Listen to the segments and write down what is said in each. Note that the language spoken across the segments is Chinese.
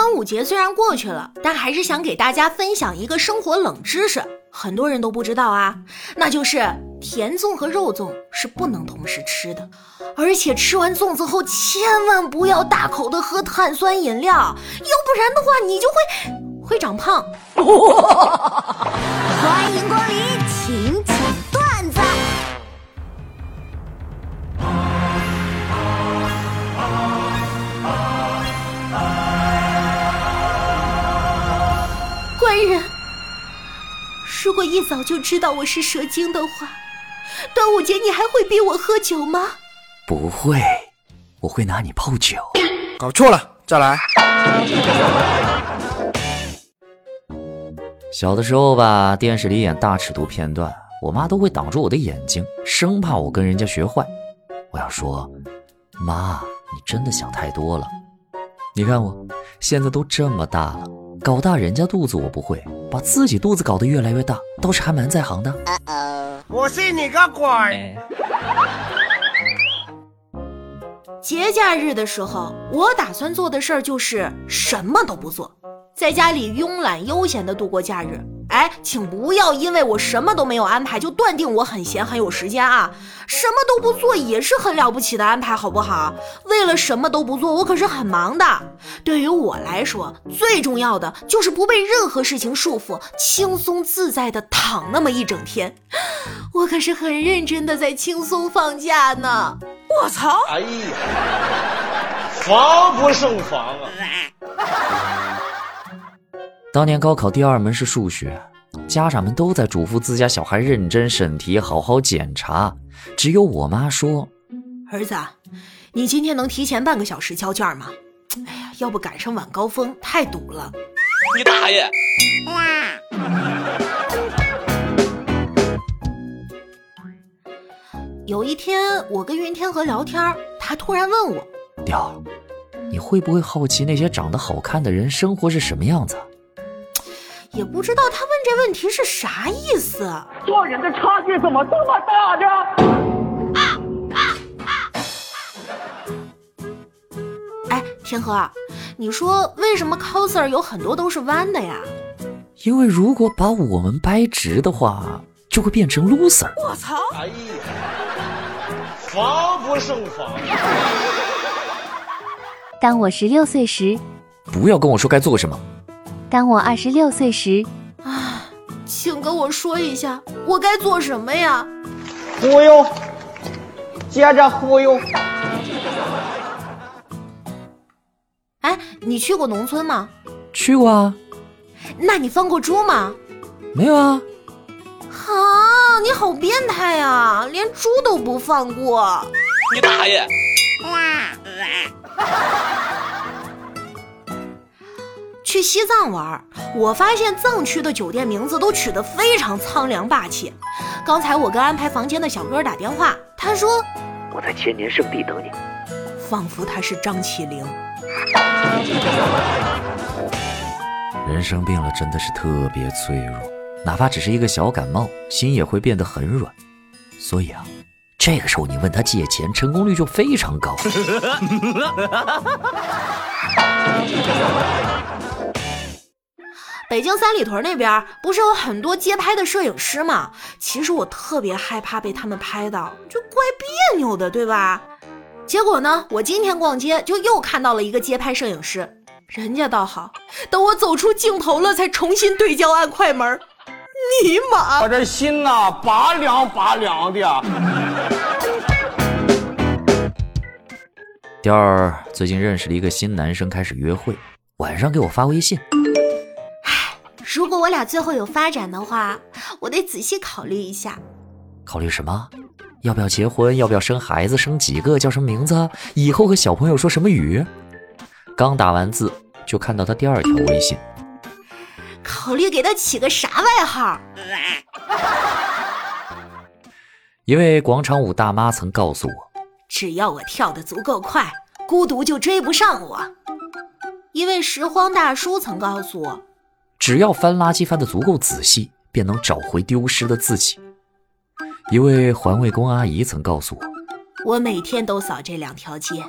端午节虽然过去了，但还是想给大家分享一个生活冷知识，很多人都不知道啊，那就是甜粽和肉粽是不能同时吃的，而且吃完粽子后千万不要大口的喝碳酸饮料，要不然的话你就会会长胖。如果一早就知道我是蛇精的话，端午节你还会逼我喝酒吗？不会，我会拿你泡酒。搞错了，再来。小的时候吧，电视里演大尺度片段，我妈都会挡住我的眼睛，生怕我跟人家学坏。我要说，妈，你真的想太多了。你看我，现在都这么大了。搞大人家肚子我不会，把自己肚子搞得越来越大，倒是还蛮在行的。我信你个鬼！节假日的时候，我打算做的事儿就是什么都不做，在家里慵懒悠闲的度过假日。哎，请不要因为我什么都没有安排就断定我很闲很有时间啊！什么都不做也是很了不起的安排，好不好？为了什么都不做，我可是很忙的。对于我来说，最重要的就是不被任何事情束缚，轻松自在的躺那么一整天。我可是很认真的在轻松放假呢。我操！哎呀，防不胜防啊！当年高考第二门是数学，家长们都在嘱咐自家小孩认真审题，好好检查。只有我妈说：“儿子，你今天能提前半个小时交卷吗？哎呀，要不赶上晚高峰太堵了。”你大爷！有一天，我跟云天河聊天，他突然问我：“雕，你会不会好奇那些长得好看的人生活是什么样子？”也不知道他问这问题是啥意思。做人的差距怎么这么大呢？哎，天河，你说为什么 coser 有很多都是弯的呀？因为如果把我们掰直的话，就会变成 loser。我操！哎呀，防不胜防。当我十六岁时，不要跟我说该做什么。当我二十六岁时，啊，请跟我说一下，我该做什么呀？忽悠，接着忽悠。哎，你去过农村吗？去过啊。那你放过猪吗？没有啊。啊，你好变态呀，连猪都不放过。你大爷！去西藏玩，我发现藏区的酒店名字都取得非常苍凉霸气。刚才我跟安排房间的小哥打电话，他说我在千年圣地等你，仿佛他是张起灵。人生病了真的是特别脆弱，哪怕只是一个小感冒，心也会变得很软。所以啊，这个时候你问他借钱，成功率就非常高。北京三里屯那边不是有很多街拍的摄影师吗？其实我特别害怕被他们拍到，就怪别扭的，对吧？结果呢，我今天逛街就又看到了一个街拍摄影师，人家倒好，等我走出镜头了才重新对焦按快门。尼玛，我这心呐拔凉拔凉的。第二，最近认识了一个新男生，开始约会，晚上给我发微信。如果我俩最后有发展的话，我得仔细考虑一下。考虑什么？要不要结婚？要不要生孩子？生几个？叫什么名字？以后和小朋友说什么语？刚打完字，就看到他第二条微信。考虑给他起个啥外号？一位广场舞大妈曾告诉我：“只要我跳得足够快，孤独就追不上我。”一位拾荒大叔曾告诉我。只要翻垃圾翻得足够仔细，便能找回丢失的自己。一位环卫工阿姨曾告诉我：“我每天都扫这两条街，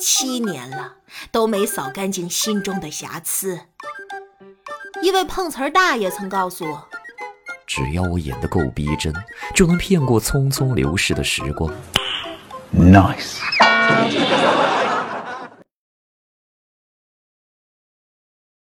七年了都没扫干净心中的瑕疵。一位碰瓷儿大爷曾告诉我，只要我演得够逼真，就能骗过匆匆流逝的时光。Nice。